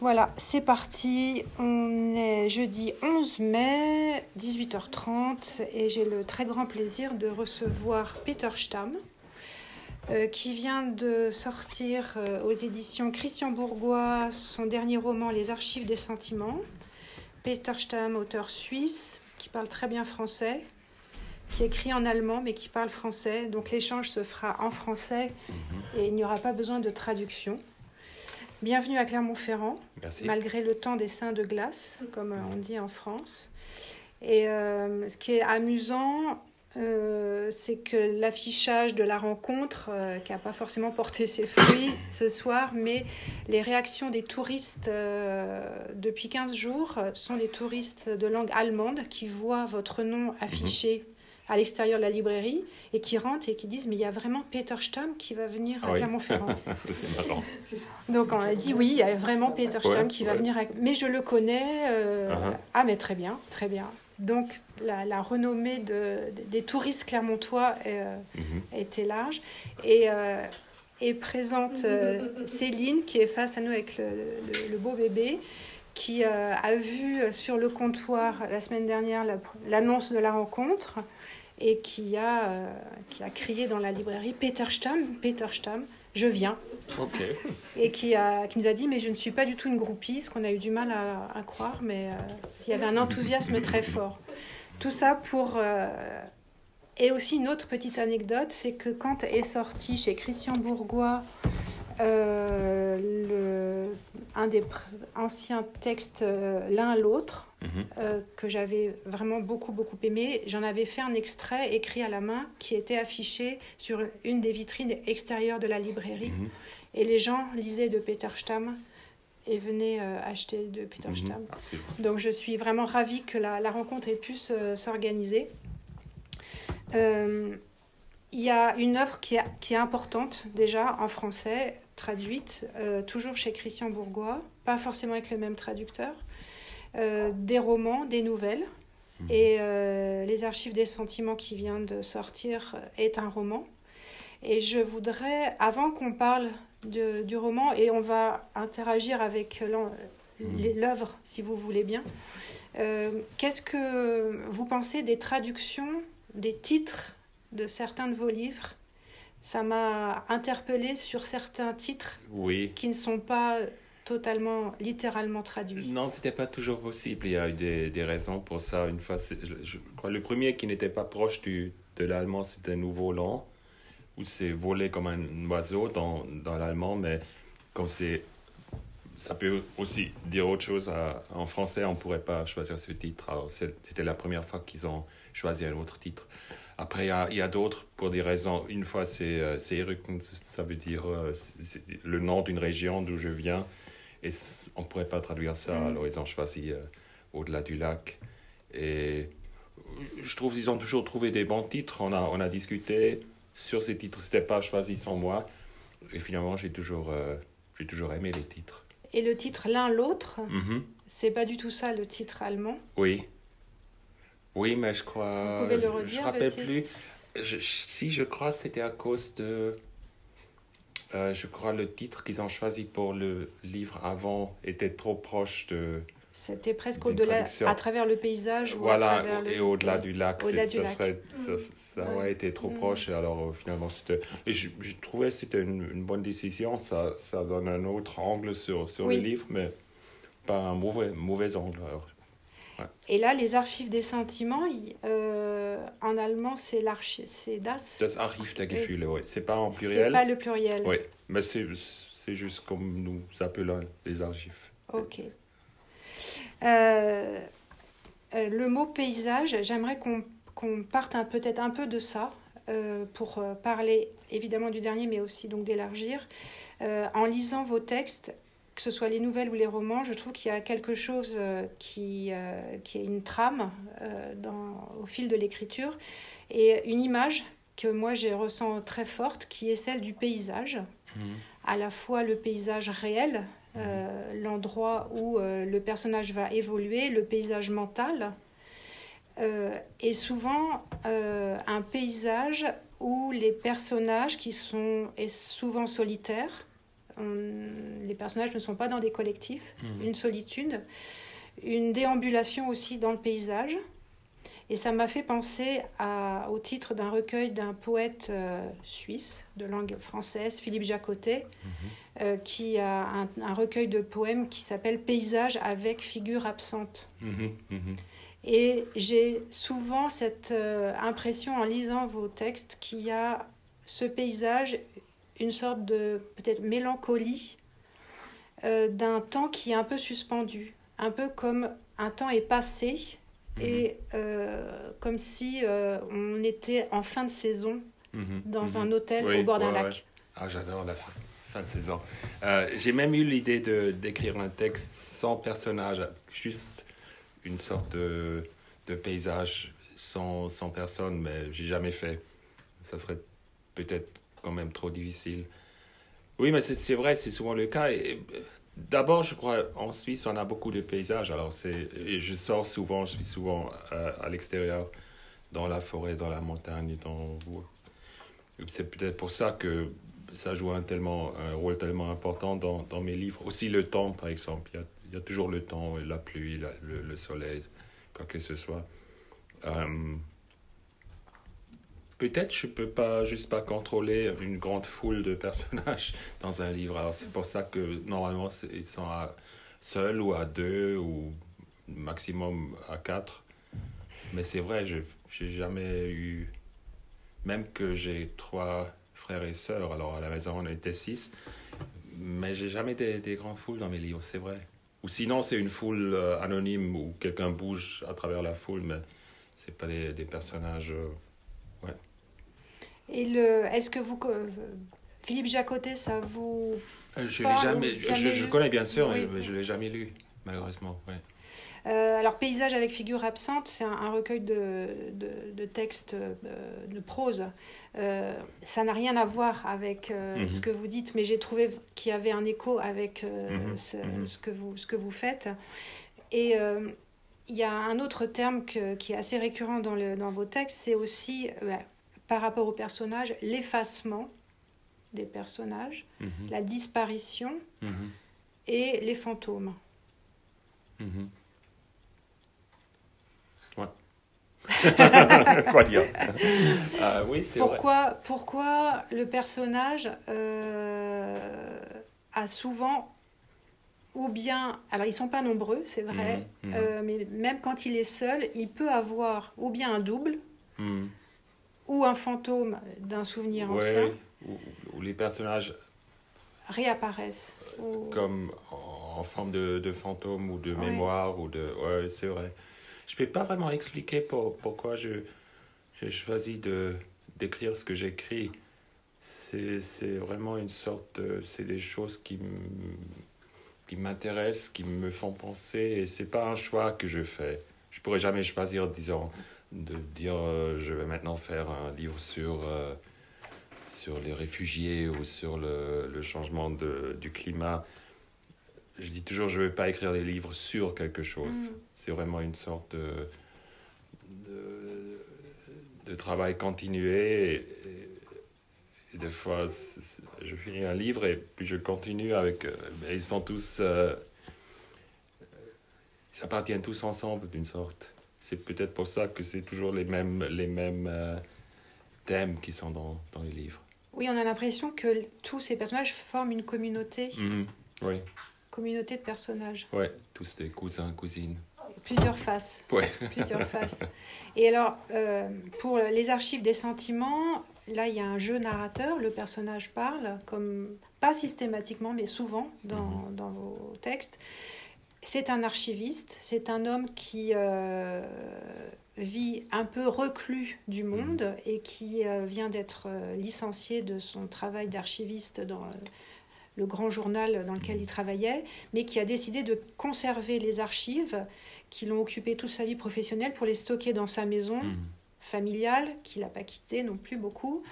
Voilà, c'est parti. On est jeudi 11 mai, 18h30, et j'ai le très grand plaisir de recevoir Peter Stamm, euh, qui vient de sortir euh, aux éditions Christian Bourgois son dernier roman Les Archives des sentiments. Peter Stamm, auteur suisse, qui parle très bien français, qui écrit en allemand mais qui parle français. Donc l'échange se fera en français et il n'y aura pas besoin de traduction. Bienvenue à Clermont-Ferrand, malgré le temps des seins de glace, comme on dit en France. Et euh, ce qui est amusant, euh, c'est que l'affichage de la rencontre, euh, qui n'a pas forcément porté ses fruits ce soir, mais les réactions des touristes depuis 15 jours sont des touristes de langue allemande qui voient votre nom affiché à l'extérieur de la librairie et qui rentrent et qui disent mais il y a vraiment Peter Stamm qui va venir à ah Clermont-Ferrand. c'est marrant. Donc on a dit oui, il y a vraiment Peter Stamm qui va venir, mais je le connais. Euh, uh-huh. Ah mais très bien, très bien. Donc la, renommée de, des touristes clermontois euh, mm-hmm. était large et euh, et présente Céline qui est face à nous avec le, beau bébé qui a vu sur le comptoir la semaine dernière l'annonce de la rencontre et qui a, euh, qui a crié dans la librairie Peter Stamm, Peter Stamm, je viens. Et qui, a, qui nous a dit Mais je ne suis pas du tout une groupie, ce qu'on a eu du mal à, croire, mais euh, il y avait un enthousiasme très fort. Tout ça pour. Euh, et aussi une autre petite anecdote c'est que quand est sorti chez Christian Bourgois le, un des anciens textes l'un l'autre, Mhm. Euh, que j'avais vraiment beaucoup, beaucoup aimé. J'en avais fait un extrait écrit à la main qui était affiché sur une des vitrines extérieures de la librairie. Mhm. Et les gens lisaient de Peter Stamm et venaient euh, acheter de Peter mhm. Stamm. Ah, Donc je suis vraiment ravie que la, la rencontre ait pu s'organiser. Euh, il y a une œuvre qui est, qui est, importante déjà en français, traduite, toujours chez Christian Bourgois, pas forcément avec le même traducteur, euh, des romans, des nouvelles. Mhm. Et euh, Les archives des sentiments qui vient de sortir est un roman. Et je voudrais, avant qu'on parle de, du roman, et on va interagir avec mhm. l'œuvre, si vous voulez bien, euh, qu'est-ce que vous pensez des traductions, des titres de certains de vos livres? Ça m'a interpellé sur certains titres oui. qui ne sont pas totalement, littéralement traduit. Non, c'était pas toujours possible. Il y a eu des, des raisons pour ça. Une fois, je, crois le premier qui n'était pas proche du, de l'allemand, c'était Nouveau Land, où c'est volé comme un oiseau dans, dans l'allemand, mais comme c'est ça peut aussi dire autre chose. en français, on ne pourrait pas choisir ce titre. C'était la première fois qu'ils ont choisi un autre titre. Après, il y a, d'autres pour des raisons. Une fois, c'est euh, ça veut dire euh, le nom d'une région d'où je viens. Et on ne pourrait pas traduire ça, mm. alors ils ont choisi euh, Au-delà du lac. Et je trouve qu'ils ont toujours trouvé des bons titres. On a, on a discuté sur ces titres, c'était pas choisi sans moi. Et finalement, j'ai toujours, euh, j'ai toujours aimé les titres. Et le titre L'un l'autre, mm-hmm. c'est pas du tout ça le titre allemand? Oui. Oui, mais je crois. Vous pouvez le redire Je ne rappelle plus. si je crois, c'était à cause de euh, je crois le titre qu'ils ont choisi pour le livre avant était trop proche de. C'était presque au-delà, à travers le paysage. Voilà, et au-delà du lac. Au-delà du ça, lac. Serait, ça, mm. aurait été trop mm. proche. Alors euh, finalement, c'était. Et je, je trouvais que c'était une, une, bonne décision. Ça, ça donne un autre angle sur, sur le livre, mais pas un mauvais, mauvais angle. Alors, et là, les archives des sentiments, euh, en allemand, c'est c'est das? Das Archiv der Gefühle, oui. C'est pas en pluriel? C'est pas le pluriel. Oui, mais c'est juste comme nous appelons les archives. Ok. Euh, euh, le mot paysage, j'aimerais qu'on parte peut-être un peu de ça pour parler évidemment du dernier, mais aussi donc d'élargir. en lisant vos textes, que ce soit les nouvelles ou les romans, je trouve qu'il y a quelque chose euh, qui, euh, qui est une trame euh, dans, au fil de l'écriture et une image que moi j'ai ressens très forte qui est celle du paysage, mmh. à la fois le paysage réel, mmh. l'endroit où le personnage va évoluer, le paysage mental, et souvent un paysage où les personnages qui sont souvent solitaires, les personnages ne sont pas dans des collectifs, mhm. une solitude, une déambulation aussi dans le paysage. Et ça m'a fait penser à, au titre d'un recueil d'un poète euh, suisse de langue française, Philippe Jacotet, mhm. euh, qui a un, recueil de poèmes qui s'appelle Paysage avec figure absente. Mhm, et j'ai souvent cette euh, impression en lisant vos textes qu'il y a ce paysage, une sorte de peut-être mélancolie euh, d'un temps qui est un peu suspendu, un peu comme un temps est passé mhm. et euh, comme si on était en fin de saison mhm. dans mhm. un hôtel au bord d'un lac. Ah, j'adore la fin, fin de saison. J'ai même eu l'idée d'écrire un texte sans personnage, juste une sorte de, de paysage sans, sans personne, mais j'ai jamais fait. Ça serait peut-être quand même trop difficile. Oui, mais c'est vrai, c'est souvent le cas. D'abord, je crois, en Suisse, on a beaucoup de paysages. Alors, et je sors souvent, je suis souvent à, l'extérieur, dans la forêt, dans la montagne, dans... C'est peut-être pour ça que ça joue un, tellement, un rôle tellement important dans, dans mes livres. Aussi le temps, par exemple. Il y a, toujours le temps, la pluie, le, le, soleil, quoi que ce soit. Euh, peut-être je peux pas juste pas contrôler une grande foule de personnages dans un livre. Alors c'est pour ça que normalement ils sont seuls ou à deux ou maximum à quatre. Mais c'est vrai, je j'ai jamais eu, même que j'ai trois frères et sœurs. Alors à la maison on était six, mais j'ai jamais des, des grandes foules dans mes livres, c'est vrai. Ou sinon, c'est une foule euh, anonyme où quelqu'un bouge à travers la foule, mais c'est pas des, des personnages. Euh. Et le, est-ce que vous, Philippe Jacotet, ça vous euh, Je l'ai jamais, je, je, connais bien sûr, mais je l'ai jamais lu, malheureusement. Ouais. Euh, alors, Paysage avec figure absente, c'est un, recueil de, de, textes euh, de prose. Euh, ça n'a rien à voir avec mhm. ce que vous dites, mais j'ai trouvé qu'il y avait un écho avec mhm. Mhm. ce, que vous, ce que vous faites. Et il y a un autre terme qui est assez récurrent dans, le, dans vos textes, c'est aussi, par rapport aux personnages, l'effacement des personnages, la disparition et les fantômes. Quoi dire? Oui, pourquoi, vrai. pourquoi le personnage euh, a souvent, ou bien, alors ils sont pas nombreux, c'est vrai, mhm, mhm. Euh, mais même quand il est seul, il peut avoir ou bien un double, mhm. Ou un fantôme d'un souvenir ancien. Ou, les personnages réapparaissent. Comme en, forme de, de, fantôme ou de mémoire, ou de... Ouais, c'est vrai je ne peux pas vraiment expliquer pour, pourquoi j'ai choisi de, d'écrire ce que j'écris. C'est, c'est vraiment une sorte C'est des choses qui, qui m'intéressent, qui me font penser, et c'est pas un choix que je fais. Je pourrais jamais choisir, disons, de dire euh, je vais maintenant faire un livre sur, euh, sur les réfugiés ou sur le, le changement de, du climat je dis toujours, je ne veux pas écrire des livres sur quelque chose. Mm. C'est vraiment une sorte de, de, travail continué. Et, des fois, je finis un livre et puis je continue avec. Euh, ils sont tous. Euh, ils appartiennent tous ensemble d'une sorte. C'est peut-être pour ça que c'est toujours les mêmes, les mêmes euh, thèmes qui sont dans, dans les livres. Oui, on a l'impression que tous ces personnages forment une communauté. Mm-hmm. Oui communauté de personnages. Ouais, tous des cousins, cousines. Plusieurs faces. Ouais. Plusieurs faces. Et alors, euh, pour les archives des sentiments, là, il y a un jeu narrateur. Le personnage parle, comme pas systématiquement, mais souvent dans, mhm. dans vos textes. C'est un archiviste. C'est un homme qui euh, vit un peu reclus du mhm. monde et qui euh, vient d'être licencié de son travail d'archiviste dans le grand journal dans lequel il travaillait, mais qui a décidé de conserver les archives qui l'ont occupé toute sa vie professionnelle pour les stocker dans sa maison hmm. familiale, qu'il n'a pas quitté non plus beaucoup.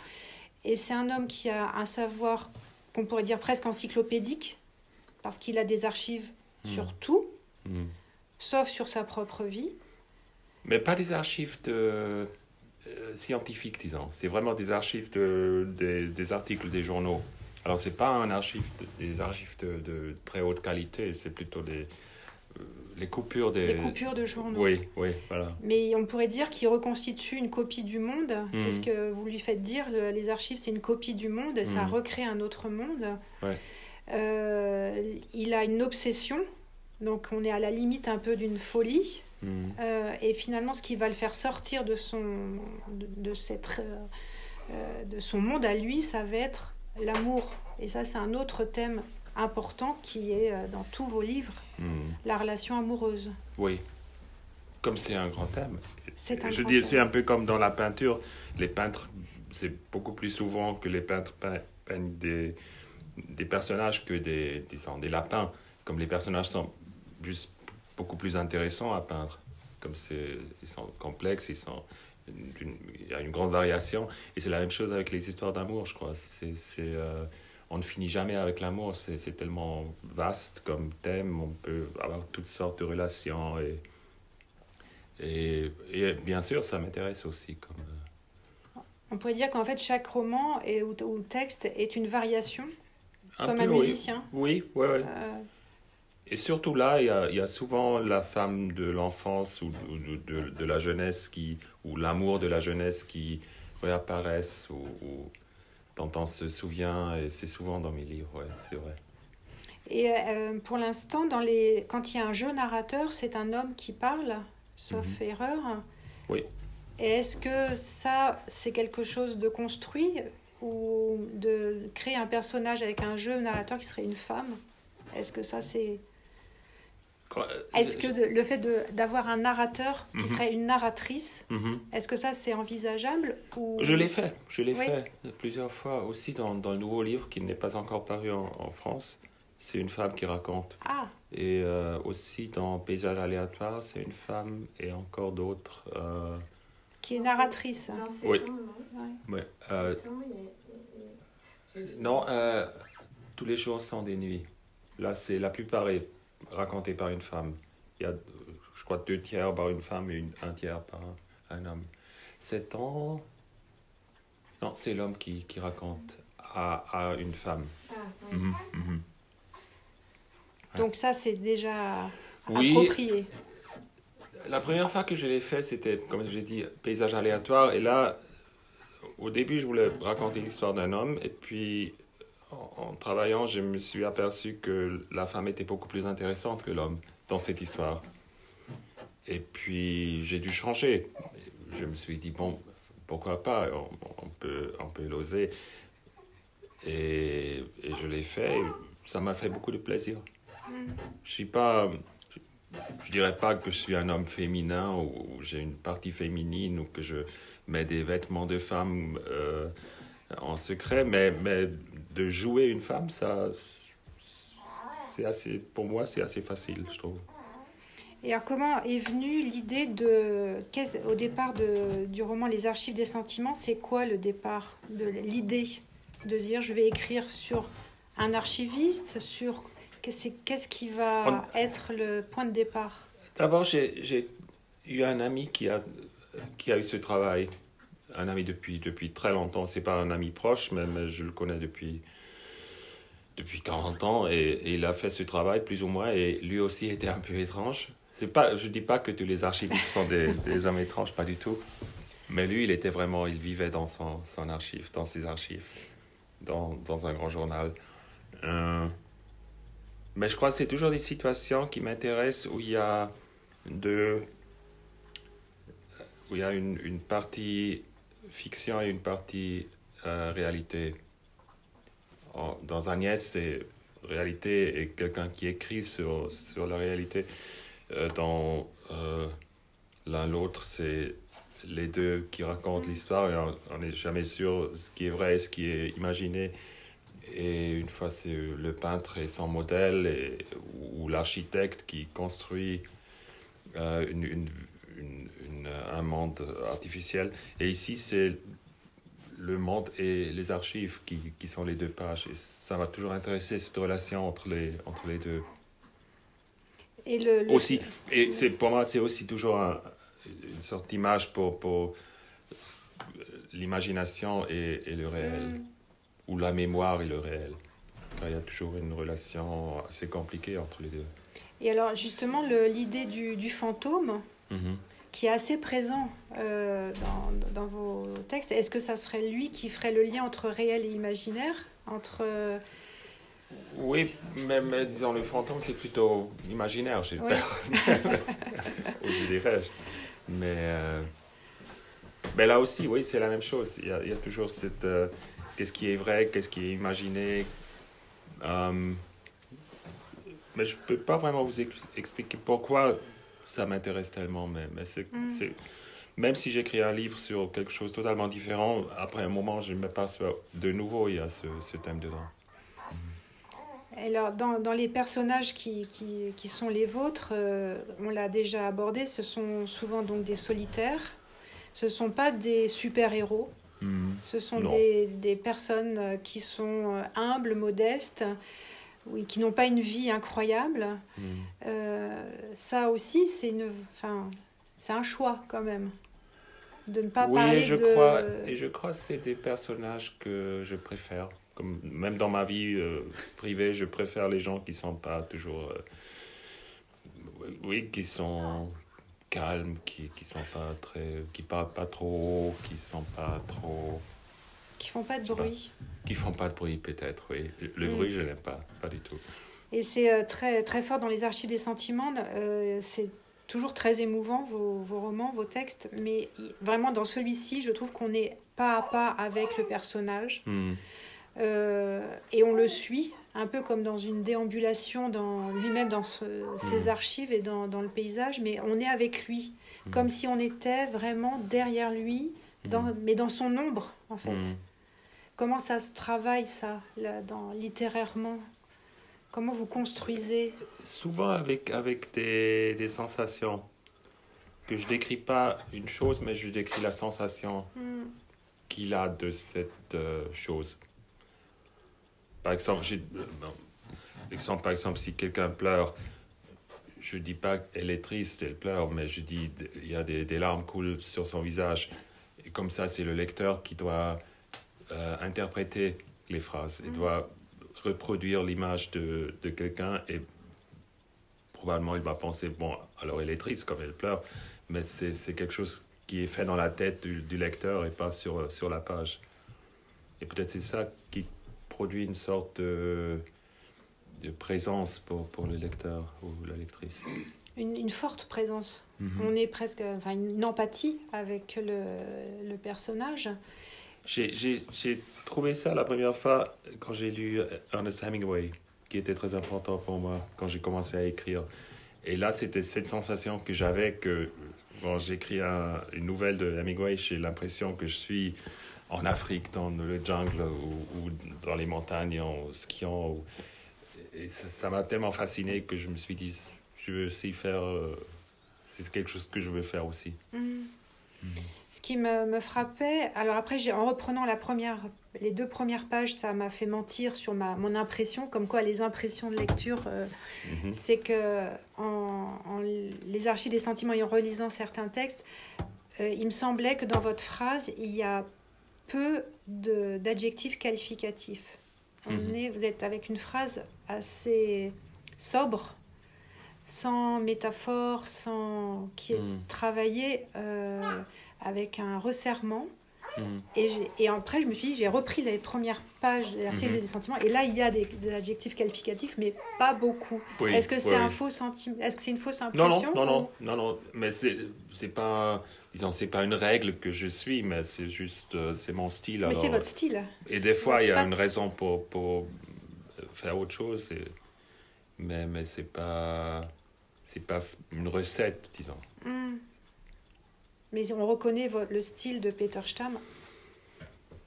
Et c'est un homme qui a un savoir qu'on pourrait dire presque encyclopédique, parce qu'il a des archives hmm. sur tout, hmm. sauf sur sa propre vie. Mais pas des archives de, euh, scientifiques, disons. C'est vraiment des archives de, des articles des journaux. Alors, c'est pas un archive des archives de, très haute qualité, c'est plutôt des, euh, les coupures des... Les coupures de journaux. Oui, oui, voilà. Mais on pourrait dire qu'il reconstitue une copie du monde. C'est ce mhm. que vous lui faites dire. les archives, c'est une copie du monde. Ça recrée un autre monde. Ouais. Euh, il a une obsession. Donc on est à la limite un peu d'une folie. Mhm. Euh, et finalement, ce qui va le faire sortir de son, de, cette, euh, de son monde à lui, ça va être l'amour. Et ça, c'est un autre thème important qui est dans tous vos livres, la relation amoureuse. Oui, comme c'est un grand thème. C'est un Je dis, c'est un peu comme dans la peinture. Les peintres, c'est beaucoup plus souvent que les peintres peignent des, des personnages que des, disons, des lapins. Comme les personnages sont juste beaucoup plus intéressants à peindre. Comme ils sont complexes, ils sont, il y a une grande variation. Et c'est la même chose avec les histoires d'amour, je crois. C'est, euh, on ne finit jamais avec l'amour. C'est, tellement vaste comme thème. On peut avoir toutes sortes de relations. Et, et, et bien sûr, ça m'intéresse aussi. Comme, euh, on pourrait dire qu'en fait, chaque roman et, ou, ou texte est une variation comme un musicien. Oui, oui, oui. Euh, Et surtout là, il y a, y a, souvent la femme de l'enfance ou, de, de, la jeunesse qui, ou l'amour de la jeunesse qui réapparaissent ou, ou dont on se souvient. Et c'est souvent dans mes livres, ouais, c'est vrai. Et euh, pour l'instant, dans les... quand il y a un jeu narrateur, c'est un homme qui parle, sauf mhm. erreur. Oui. Et est-ce que ça, c'est quelque chose de construit? Ou de créer un personnage avec un jeu narrateur qui serait une femme Est-ce que ça c'est... Euh, est-ce que le fait d'avoir un narrateur qui mhm. serait une narratrice, mhm. est-ce que ça c'est envisageable ou... Je l'ai fait, je l'ai fait plusieurs fois aussi dans, dans, le nouveau livre qui n'est pas encore paru en, France. C'est une femme qui raconte. Ah. Et euh, aussi dans Paysage aléatoire, c'est une femme et encore d'autres. Euh, qui est narratrice. oui. Ouais. Euh, non, euh, tous les jours sont des nuits. Là, c'est la plupart est racontée par une femme. Il y a, je crois, deux tiers par une femme et une, un tiers par un, homme. C'est ans. Non, c'est l'homme qui, qui, raconte à, à, une femme. Ah, mhm, mhm. Donc ça, c'est déjà oui, approprié. La première fois que je l'ai fait, c'était, comme j'ai dit, paysage aléatoire. Et là, au début, je voulais raconter l'histoire d'un homme. Et puis, en, travaillant, je me suis aperçu que la femme était beaucoup plus intéressante que l'homme dans cette histoire. Et puis, j'ai dû changer. Je me suis dit, bon, pourquoi pas? On, peut, on peut l'oser. Et, et, je l'ai fait. Ça m'a fait beaucoup de plaisir. Je suis pas je dirais pas que je suis un homme féminin ou j'ai une partie féminine ou que je mets des vêtements de femme euh, en secret, mais, mais de jouer une femme, ça, c'est assez, pour moi, c'est assez facile, je trouve. Et alors, comment est venue l'idée de, au départ de, du roman Les Archives des sentiments, c'est quoi le départ de l'idée de dire je vais écrire sur un archiviste, sur Qu'est-ce qui va être le point de départ? D'abord, j'ai eu un ami qui a, qui a eu ce travail. Un ami depuis, depuis très longtemps. Ce n'est pas un ami proche, mais, je le connais depuis, depuis 40 ans. Et, il a fait ce travail plus ou moins. Et lui aussi était un peu étrange. Pas, je ne dis pas que tous les archivistes sont des, des, hommes étranges, pas du tout. Mais lui, il était vraiment, il vivait dans son, son archive, dans ses archives, dans, dans un grand journal. Euh, mais je crois que c'est toujours des situations qui m'intéressent où il y a de où il y a une, une partie fiction et une partie euh, réalité. dans Agnès, c'est réalité et quelqu'un qui écrit sur, sur la réalité. Euh, dans euh, l'un l'autre, c'est les deux qui racontent l'histoire et on n'est jamais sûr ce qui est vrai et ce qui est imaginé. Et une fois, c'est le peintre et son modèle, et, ou l'architecte qui construit euh, une, une, une, un monde artificiel. Et ici, c'est le monde et les archives qui, qui, sont les deux pages. Et ça m'a toujours intéressé, cette relation entre les, entre les deux. Et le, Aussi, et c'est, pour moi, c'est aussi toujours une sorte d'image pour, pour l'imagination et, et, le réel. Mm. Ou la mémoire et le réel. Car il y a toujours une relation assez compliquée entre les deux. Et alors justement, l'idée du, du, fantôme, mhm. qui est assez présent euh, dans, dans, vos textes, est-ce que ça serait lui qui ferait le lien entre réel et imaginaire entre... Oui, même disons le fantôme, c'est plutôt imaginaire, j'espère. je dirais. Mais, euh, mais là aussi, oui, c'est la même chose. Il y a, il y a toujours cette. Euh, qu'est-ce qui est vrai, qu'est-ce qui est imaginé. Euh, mais je ne peux pas vraiment vous expliquer pourquoi ça m'intéresse tellement. Mais, mais mm. même si j'écris un livre sur quelque chose totalement différent, après un moment, je me passe de nouveau, il y a ce, ce thème dedans. Alors, dans, dans, les personnages qui, qui, qui, sont les vôtres, euh, on l'a déjà abordé, ce sont souvent donc des solitaires. Ce ne sont pas des super-héros. Hmm. Ce sont des, des, personnes euh, qui sont euh, humbles, modestes, oui, qui n'ont pas une vie incroyable. Hmm. ça aussi, c'est une, enfin, c'est un choix quand même de ne pas oui, parler je de... Crois, et je crois que c'est des personnages que je préfère même dans ma vie euh, privée, je préfère les gens qui sont pas toujours. Euh, oui, qui sont calmes, qui, qui sont pas très. qui parlent pas trop qui sont pas trop. Qui font pas de bruit. qui font pas de bruit, peut-être, oui. Le mm. bruit, je n'aime pas, pas du tout. Et c'est euh, très, très fort dans les archives des sentiments. c'est toujours très émouvant, vos, vos, romans, vos textes. Mais vraiment, dans celui-ci, je trouve qu'on est pas à pas avec le personnage. Mm. Euh, et on le suit, un peu comme dans une déambulation dans lui-même, dans ses mmh. archives et dans, dans, le paysage, mais on est avec lui, mmh. comme si on était vraiment derrière lui, dans, mmh. mais dans son ombre, en fait. Comment ça se travaille, ça, là, dans, littérairement? Comment vous construisez? Souvent avec, avec des, des sensations. Que je décris pas une chose, mais je décris la sensation qu'il a de cette euh, chose. Par exemple, euh, par exemple, si quelqu'un pleure, je ne dis pas qu'elle est triste, elle pleure, mais je dis il y a des, des larmes coulent sur son visage. Et comme ça, c'est le lecteur qui doit euh, interpréter les phrases. Il mm. doit reproduire l'image de, de quelqu'un et probablement il va penser, bon, alors elle est triste comme elle pleure, mais c'est quelque chose qui est fait dans la tête du, du lecteur et pas sur, sur la page. Et peut-être c'est ça qui produit une sorte de, de présence pour, pour le lecteur ou la lectrice. Une, une forte présence. Mhm. On est presque, enfin, une empathie avec le, le personnage. J'ai trouvé ça la première fois quand j'ai lu Ernest Hemingway, qui était très important pour moi quand j'ai commencé à écrire. Et là, c'était cette sensation que j'avais que quand j'écris un, une nouvelle de Hemingway, j'ai l'impression que je suis en Afrique, dans le jungle ou, dans les montagnes en skiant. Et ça m'a tellement fasciné que je me suis dit, je veux aussi faire. Euh, c'est quelque chose que je veux faire aussi. Mm. Ce qui me, me, frappait, alors après, en reprenant la première, les deux premières pages, ça m'a fait mentir sur ma, mon impression, comme quoi les impressions de lecture, euh, mm-hmm. c'est que en, en, les archives des sentiments et en relisant certains textes, euh, il me semblait que dans votre phrase, il y a peu d'adjectifs qualificatifs. On mhm. est, vous êtes avec une phrase assez sobre, sans métaphore, sans qui est mhm. travaillée euh, avec un resserrement. Mhm. Et, et, après, je me suis dit, j'ai repris les premières pages de l'article des sentiments, et là, il y a des, adjectifs qualificatifs, mais pas beaucoup. Est-ce que c'est un faux sentiment Est-ce que c'est une fausse impression Non, non, non, non, non, non, mais c'est pas disons, c'est pas une règle que je suis, mais c'est juste, euh, c'est mon style. Mais c'est votre style. Et des fois, il y a une raison pour, pour faire autre chose, et, mais, mais c'est pas, c'est pas une recette, disons. Hmm. Mais on reconnaît le style de Peter Stamm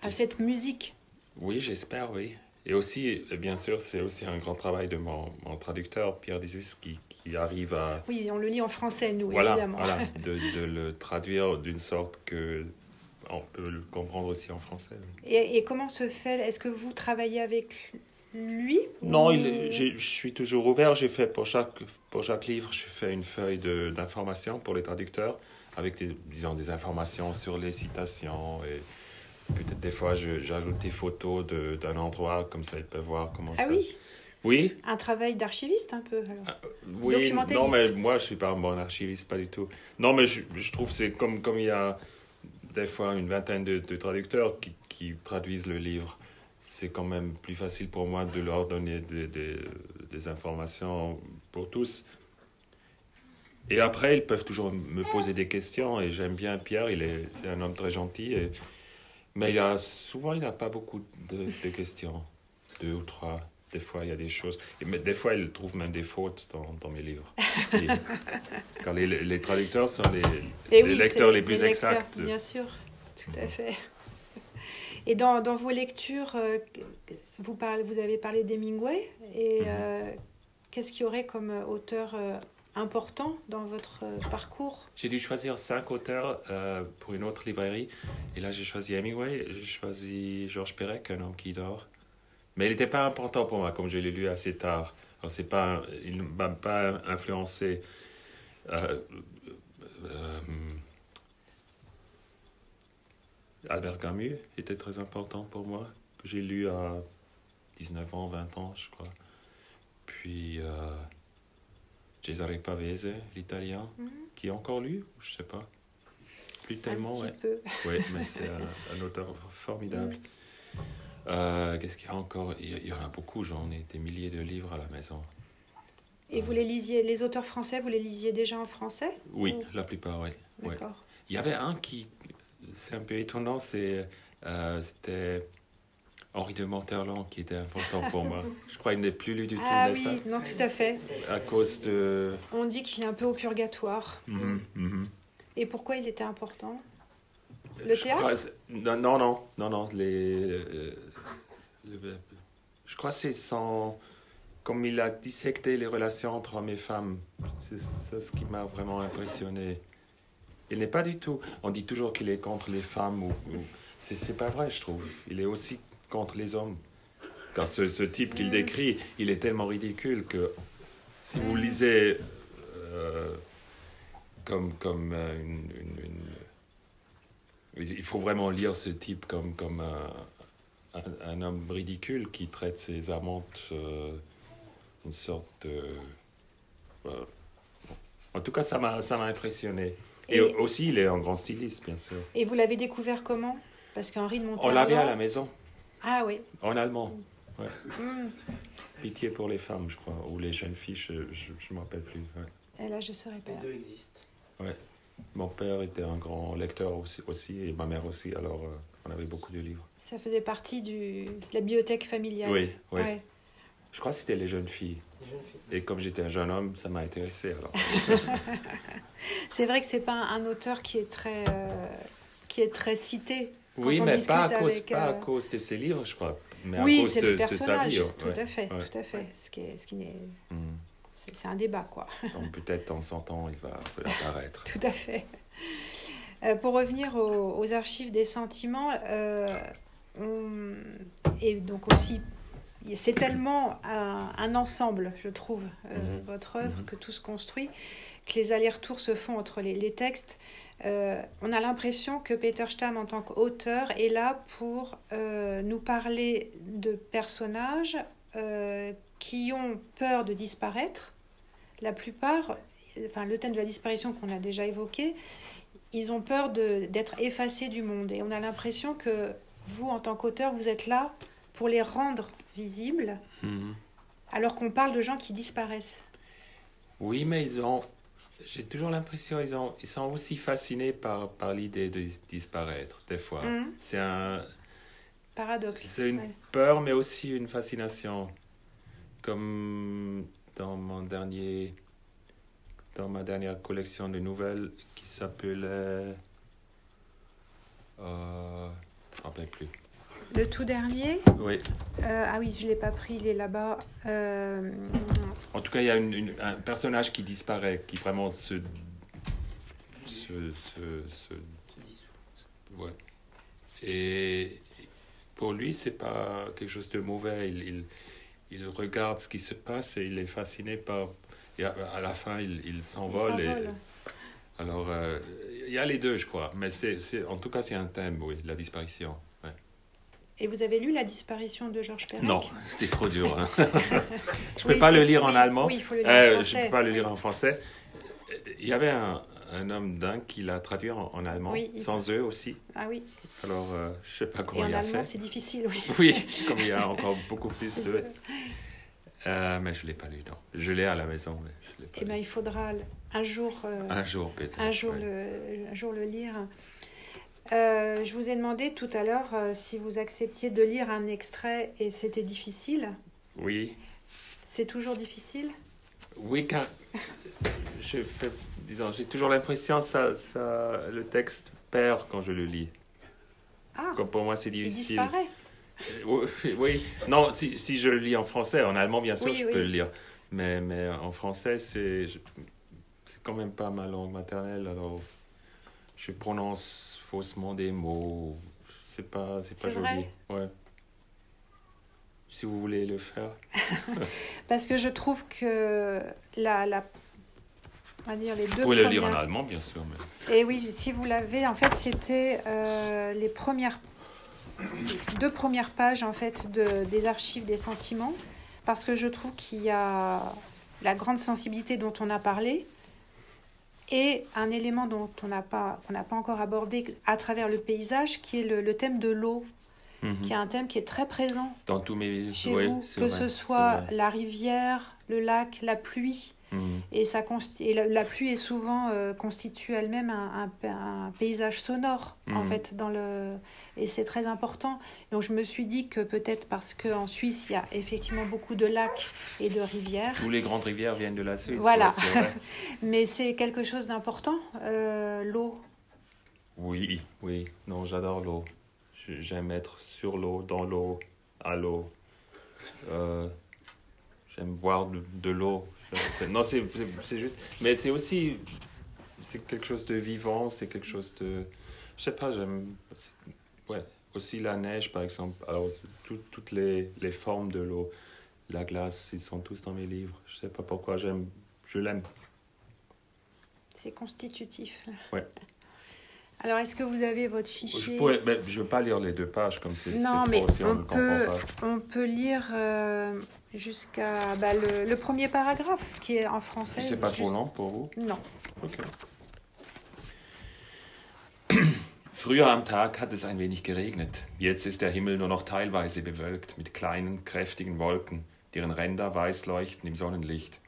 à cette musique. Oui, j'espère, oui. Et aussi, bien sûr, c'est aussi un grand travail de mon, mon traducteur, Pierre Dizus, qui, qui, arrive à... Oui, on le lit en français, nous, voilà, évidemment. Voilà, de, de le traduire d'une sorte que on peut le comprendre aussi en français. Et, et comment se fait Est-ce que vous travaillez avec lui Non, ou... il, je suis toujours ouvert. J'ai fait pour chaque, pour chaque livre, je fais une feuille d'information pour les traducteurs avec des, disons, des informations sur les citations et peut-être des fois, j'ajoute des photos d'un endroit, comme ça, ils peuvent voir comment ah ça... Ah oui Oui. Un travail d'archiviste, un peu, alors. Ah, oui, non, mais moi, je suis pas un bon archiviste, pas du tout. Non, mais je, je trouve c'est comme, comme il y a des fois une vingtaine de, de traducteurs qui, qui, traduisent le livre. C'est quand même plus facile pour moi de leur donner des, des, des informations pour tous. Et après, ils peuvent toujours me poser des questions et j'aime bien Pierre, il est, c'est un homme très gentil. Et, mais il y a, souvent, il n'a pas beaucoup de, de, questions. Deux ou trois. Des fois, il y a des choses. Mais des fois, il trouve même des fautes dans, dans mes livres. car les, les, traducteurs sont les, les lecteurs les plus les lecteurs, exacts. Bien sûr, tout à fait. Et dans, dans vos lectures, euh, vous, parlez, vous avez parlé d'Hemingway. Et mhm. euh, qu'est-ce qu'il y aurait comme auteur euh, important dans votre euh, parcours? J'ai dû choisir cinq auteurs euh, pour une autre librairie. Et là, j'ai choisi Hemingway, j'ai choisi Georges Perec, Un homme qui dort. Mais il n'était pas important pour moi, comme je l'ai lu assez tard. Alors, c'est pas, il ne m'a pas influencé. Euh, Albert Camus était très important pour moi, que j'ai lu à 19 ans, 20 ans, je crois. Puis. Cesare Pavese, l'italien, mhm. qui est encore lu, je sais pas. Plus tellement, un ouais. Peu. Oui, mais c'est un, auteur formidable. Euh, qu'est-ce qu'il y a encore? Il y en a beaucoup, j'en ai des milliers de livres à la maison. Et vous les lisiez, les auteurs français, vous les lisiez déjà en français? Oui, la plupart, oui. D'accord. Il y avait un qui, c'est un peu étonnant, c'est, euh, c'était Henri de Monterland qui était important pour moi. Je crois qu'il n'est plus lu du tout, ah, oui, non, tout à fait. À cause de... On dit qu'il est un peu au purgatoire. Mhm, mhm. Et pourquoi il était important? Le théâtre? non, non, non, non, non, les... Euh, je crois que c'est sans... Comme il a dissecté les relations entre hommes et femmes, c'est ce qui m'a vraiment impressionné. Il n'est pas du tout... On dit toujours qu'il est contre les femmes, ou... ou... C'est pas vrai, je trouve. Il est aussi contre les hommes. Car ce, ce type qu'il décrit, il est tellement ridicule que si vous lisez euh, comme, comme euh, une, Il faut vraiment lire ce type comme, comme un, un, homme ridicule qui traite ses amantes euh, une sorte de... En tout cas, ça m'a impressionné. Et, Et, aussi, il est un grand styliste, bien sûr. Et vous l'avez découvert comment? Parce qu'Henri de Monterland... On l'avait à la maison. Ah oui. En allemand. Ouais. Hmm. Pitié pour les femmes, je crois, ou les jeunes filles, je ne me rappelle plus. Et là, je ne saurais pas. Les deux existent. Ouais. Mon père était un grand lecteur aussi, aussi et ma mère aussi, alors euh, on avait beaucoup de livres. Ça faisait partie du, de la bibliothèque familiale. Oui, oui. Je crois que c'était les jeunes filles. Les jeunes filles. Et comme j'étais un jeune homme, ça m'a intéressé alors. c'est vrai que c'est pas un auteur qui est très, euh, qui est très cité oui, mais pas à, cause, pas à euh, cause de ses livres, je crois. Mais oui, à cause c'est de, le personnage, de tout à fait, tout à fait. Ce qui est, ce qui est... Hmm. C'est un débat, quoi. Donc peut-être en 100 ans, il va apparaître. tout à fait. Euh, pour revenir aux, archives des sentiments, euh, et donc aussi, c'est tellement un, ensemble, je trouve, euh, mhm. votre œuvre, mhm. que tout se construit, que les allers-retours se font entre les, les textes. Euh, on a l'impression que Peter Stamm, en tant qu'auteur, est là pour euh, nous parler de personnages euh, qui ont peur de disparaître. La plupart, enfin le thème de la disparition qu'on a déjà évoqué, ils ont peur d'être effacés du monde. Et on a l'impression que vous, en tant qu'auteur, vous êtes là pour les rendre visibles, mhm. alors qu'on parle de gens qui disparaissent. Oui, mais ils ont j'ai toujours l'impression qu'ils ils sont aussi fascinés par, par l'idée de disparaître, des fois. Mhm. C'est un. Paradoxe. C'est une peur, mais aussi une fascination. Comme dans mon dernier. Dans ma dernière collection de nouvelles qui s'appelait. Euh, je ne me rappelle plus. Le tout dernier Oui. Euh, ah oui, je ne l'ai pas pris, il est là-bas. Euh, en tout cas, il y a une, un personnage qui disparaît, qui vraiment se. se. se. se... Ouais. Et pour lui, c'est pas quelque chose de mauvais. Il, il, il, regarde ce qui se passe et il est fasciné par. Et à, la fin, il, il s'envole. Alors, euh, il y a les deux, je crois. Mais c'est, en tout cas, c'est un thème, oui, la disparition. Et vous avez lu La disparition de Georges Perec Non, c'est trop dur. Hein. je ne peux pas le lire en allemand. Oui, il faut le lire en français. Je ne peux pas le lire en français. Il y avait un, un homme dingue qui l'a traduit en, allemand, sans eux aussi. Ah oui. Alors, je ne sais pas comment Et il a fait. En allemand, c'est difficile, oui. Oui, comme il y a encore beaucoup plus de... Euh, mais je ne l'ai pas lu, non. Je l'ai à la maison, mais je l'ai pas Eh bien, il faudra un jour... Euh, un jour, peut-être. Un, jour le, un jour le lire. Euh, je vous ai demandé tout à l'heure si vous acceptiez de lire un extrait et c'était difficile. Oui. C'est toujours difficile? Oui, car je fais, disons, j'ai toujours l'impression ça, ça, le texte perd quand je le lis. Ah. Comme pour moi, c'est difficile. Il disparaît. Euh, oui, non, si, si, je le lis en français, en allemand, bien sûr, je peux le lire. Mais, mais en français, c'est, c'est quand même pas ma langue maternelle, alors je prononce faussement des mots. C'est pas, c'est pas joli. Ouais. Si vous voulez le faire. Parce que je trouve que la, la on va dire les deux. Vous pouvez le lire en allemand, bien sûr. Mais... Et oui, si vous l'avez, en fait, c'était euh, les premières deux premières pages en fait de, des archives des sentiments, parce que je trouve qu'il y a la grande sensibilité dont on a parlé et un élément dont on n'a pas qu'on n'a pas encore abordé à travers le paysage, qui est le, thème de l'eau. Mhm. qui est un thème qui est très présent dans tous mes chez vous, que ce soit la rivière, le lac, la pluie, Mhm. Et, ça et la, pluie est souvent euh, constitue elle-même un, un, paysage sonore, en mhm. fait, dans le... et c'est très important. Donc je me suis dit que peut-être parce qu'en Suisse, il y a effectivement beaucoup de lacs et de rivières. Tous les grandes rivières viennent de la Suisse. Voilà. Mais c'est quelque chose d'important, euh, l'eau. Oui, oui. Non, j'adore l'eau. J'aime être sur l'eau, dans l'eau, à l'eau. Euh, j'aime boire de l'eau non, c'est juste. Mais c'est aussi. C'est quelque chose de vivant, c'est quelque chose de. Je sais pas, j'aime. Ouais, aussi la neige, par exemple. Alors, toutes les, les formes de l'eau, la glace, ils sont tous dans mes livres. Je sais pas pourquoi, j'aime. Je l'aime. C'est constitutif. Ouais. Alors, est-ce que vous avez votre fichier Je ne veux pas lire les deux pages comme c'est Non, mais on, peut, on peut lire euh, jusqu'à bah, le, le, premier paragraphe qui est en français. C'est pas trop long pour vous Non. Ok. Früher am Tag hat es ein wenig geregnet. Jetzt ist der Himmel nur noch teilweise bewölkt mit kleinen, kräftigen Wolken, deren Ränder weiß leuchten im Sonnenlicht.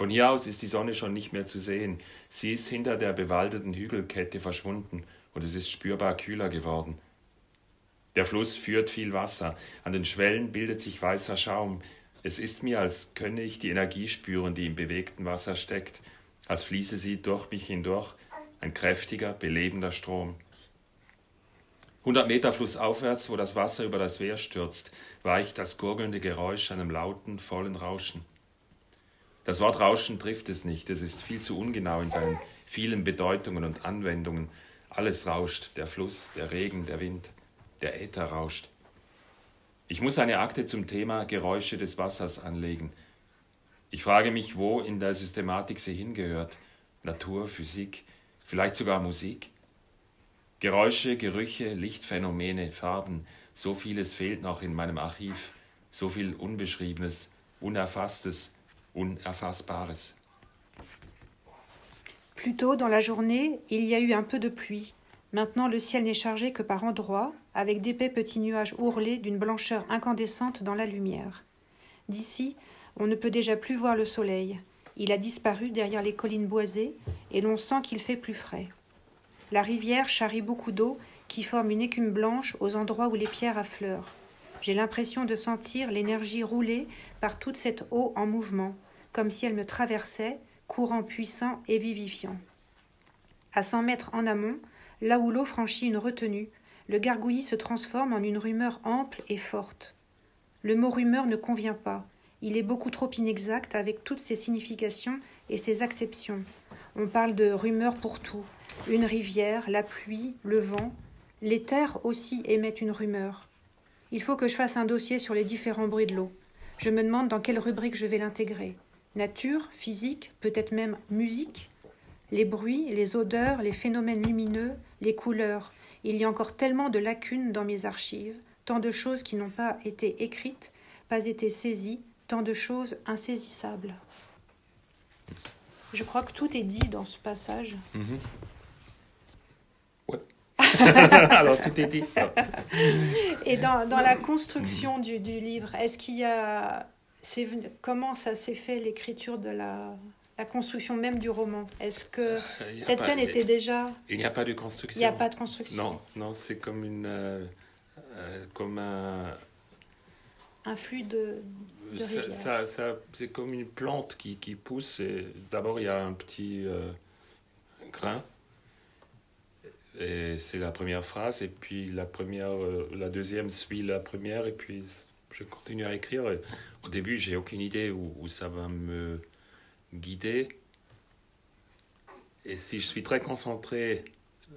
Von hier aus ist die Sonne schon nicht mehr zu sehen. Sie ist hinter der bewaldeten Hügelkette verschwunden und es ist spürbar kühler geworden. Der Fluss führt viel Wasser. An den Schwellen bildet sich weißer Schaum. Es ist mir, als könne ich die Energie spüren, die im bewegten Wasser steckt, als fließe sie durch mich hindurch, ein kräftiger, belebender Strom. Hundert Meter flussaufwärts, wo das Wasser über das Wehr stürzt, weicht das gurgelnde Geräusch einem lauten, vollen Rauschen. Das Wort Rauschen trifft es nicht, es ist viel zu ungenau in seinen vielen Bedeutungen und Anwendungen. Alles rauscht, der Fluss, der Regen, der Wind, der Äther rauscht. Ich muss eine Akte zum Thema Geräusche des Wassers anlegen. Ich frage mich, wo in der Systematik sie hingehört. Natur, Physik, vielleicht sogar Musik. Geräusche, Gerüche, Lichtphänomene, Farben, so vieles fehlt noch in meinem Archiv, so viel Unbeschriebenes, Unerfasstes, Plus tôt dans la journée, il y a eu un peu de pluie. Maintenant, le ciel n'est chargé que par endroits, avec d'épais petits nuages ourlés d'une blancheur incandescente dans la lumière. D'ici, on ne peut déjà plus voir le soleil. Il a disparu derrière les collines boisées, et l'on sent qu'il fait plus frais. La rivière charrie beaucoup d'eau qui forme une écume blanche aux endroits où les pierres affleurent. J'ai l'impression de sentir l'énergie rouler par toute cette eau en mouvement, comme si elle me traversait, courant puissant et vivifiant. À cent mètres en amont, là où l'eau franchit une retenue, le gargouillis se transforme en une rumeur ample et forte. Le mot rumeur ne convient pas, il est beaucoup trop inexact avec toutes ses significations et ses acceptions. On parle de rumeur pour tout une rivière, la pluie, le vent. Les terres aussi émettent une rumeur. Il faut que je fasse un dossier sur les différents bruits de l'eau. Je me demande dans quelle rubrique je vais l'intégrer. Nature, physique, peut-être même musique Les bruits, les odeurs, les phénomènes lumineux, les couleurs. Il y a encore tellement de lacunes dans mes archives, tant de choses qui n'ont pas été écrites, pas été saisies, tant de choses insaisissables. Je crois que tout est dit dans ce passage. Mhm. Alors tout est dit. Et dans, dans la construction du, du livre, est-ce qu'il y a... Comment ça s'est fait l'écriture de la, la construction même du roman? Est-ce que euh, cette scène était déjà... Il n'y a pas de construction. Il n'y a pas de construction. Non, non c'est comme une... Euh, euh, comme un... Un flux de, de ça, ça, C'est comme une plante qui, qui pousse. D'abord, il y a un petit grain. Et c'est la première phrase. Et puis la, première, la deuxième suit la première. Et puis je continue à écrire. au début, j'ai aucune idée où, où ça va me guidé. Et si je suis très concentré,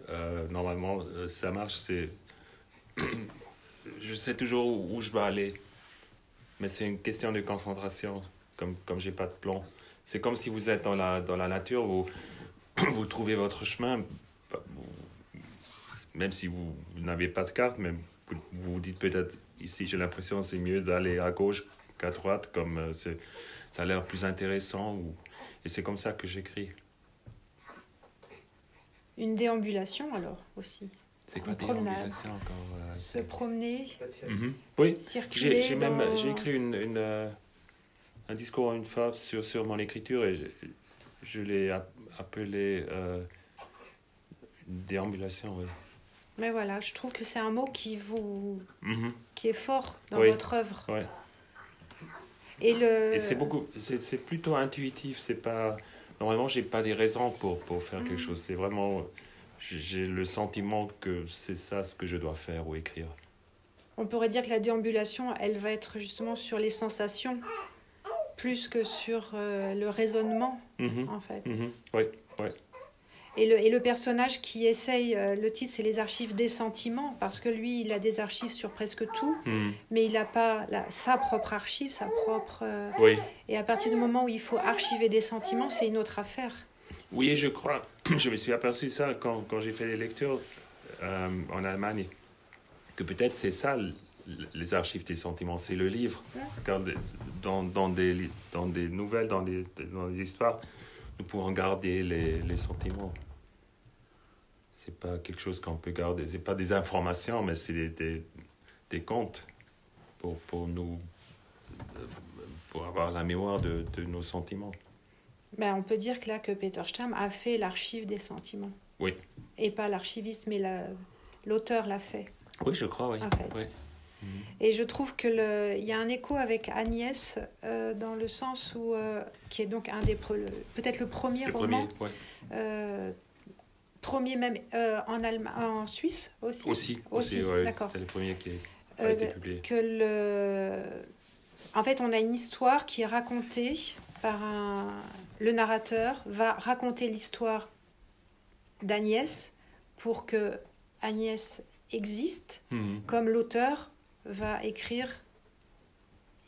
euh, normalement, euh, ça marche. C'est, je sais toujours où, je dois aller, mais c'est une question de concentration. Comme comme j'ai pas de plan, c'est comme si vous êtes dans la dans la nature, vous vous trouvez votre chemin, même si vous, n'avez pas de carte, mais vous vous dites peut-être ici j'ai l'impression c'est mieux d'aller à gauche qu'à droite, comme euh, c'est ça a l'air plus intéressant. Ou... Et c'est comme ça que j'écris. Une déambulation alors aussi. C'est quoi déambulation encore euh, Se promener. Mhm. Oui, j'ai même j'ai écrit une, une euh, un discours à une femme sur, sur mon écriture et je, l'ai appelé déambulation. Oui. Mais voilà, je trouve que c'est un mot qui vous mhm. qui est fort dans votre œuvre. Ouais. Et, le... c'est beaucoup, c'est plutôt intuitif. C'est pas normalement j'ai pas des raisons pour pour faire quelque mm. chose. C'est vraiment j'ai le sentiment que c'est ça ce que je dois faire ou écrire. On pourrait dire que la déambulation, elle va être justement sur les sensations plus que sur euh, le raisonnement, mm-hmm. en fait. Oui, oui. Et le, et le personnage qui essaye, euh, le titre c'est les archives des sentiments, parce que lui il a des archives sur presque tout, hmm. mais il n'a pas la, sa propre archive, sa propre... Euh, oui. Et à partir du moment où il faut archiver des sentiments, c'est une autre affaire. Oui, je crois, je me suis aperçu ça quand, quand j'ai fait des lectures euh, en Allemagne, que peut-être c'est ça les archives des sentiments, c'est le livre. Quand dans, dans, des, dans des nouvelles, dans des, dans des histoires, nous pouvons garder les, les sentiments. C'est pas quelque chose qu'on peut garder. C'est pas des informations, mais c'est des, des, des, comptes pour, pour nous, pour avoir la mémoire de, de nos sentiments. Ben, on peut dire que là que Peter Stamm a fait l'archive des sentiments. Oui. Et pas l'archiviste, mais l'auteur l'a fait. Oui, je crois, oui. En fait. Oui. Et je trouve qu'il y a un écho avec Agnès euh, dans le sens où, euh, qui est donc un des peut-être le premier roman, premier, euh, premier même en Allemagne, en Suisse aussi. Aussi, aussi, d'accord. C'est le premier qui a été publié. Que le, en fait, on a une histoire qui est racontée par un, le narrateur va raconter l'histoire d'Agnès pour que Agnès existe, mhm. comme l'auteur va écrire.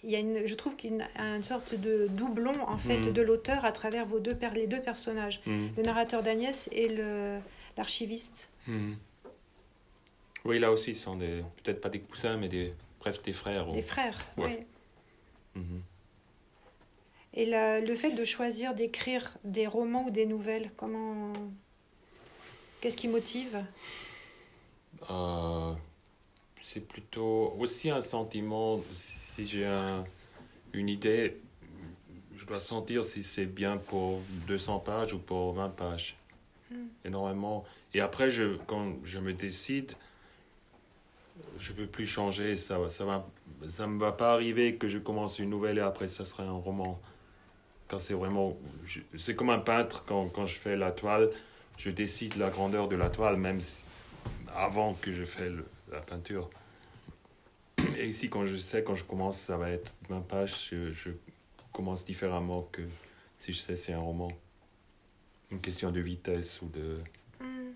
Il y a une, je trouve qu'il y a une, sorte de doublon en fait mm. de l'auteur à travers vos deux, les deux personnages, mm. le narrateur d'Agnès et le, l'archiviste. Mm. Oui, là aussi, ils sont des, peut-être pas des cousins, mais des, presque des frères. Des frères, oui. Et le fait de choisir d'écrire des romans ou des nouvelles, comment. Qu'est-ce qui motive? Euh, c'est plutôt aussi un sentiment. Si j'ai une idée, je dois sentir si c'est bien pour 200 pages ou pour 20 pages. Hmm. Énormément. Et après, je, quand je me décide, je ne peux plus changer. Ça ne ça va, ça me va pas arriver que je commence une nouvelle et après, ça sera un roman. Quand c'est vraiment. C'est comme un peintre, quand, quand je fais la toile, je décide la grandeur de la toile, même avant que je fais la peinture. Et ici, quand je sais, quand je commence, ça va être 20 pages, je, commence différemment que si je sais c'est un roman. Une question de vitesse ou de, mm.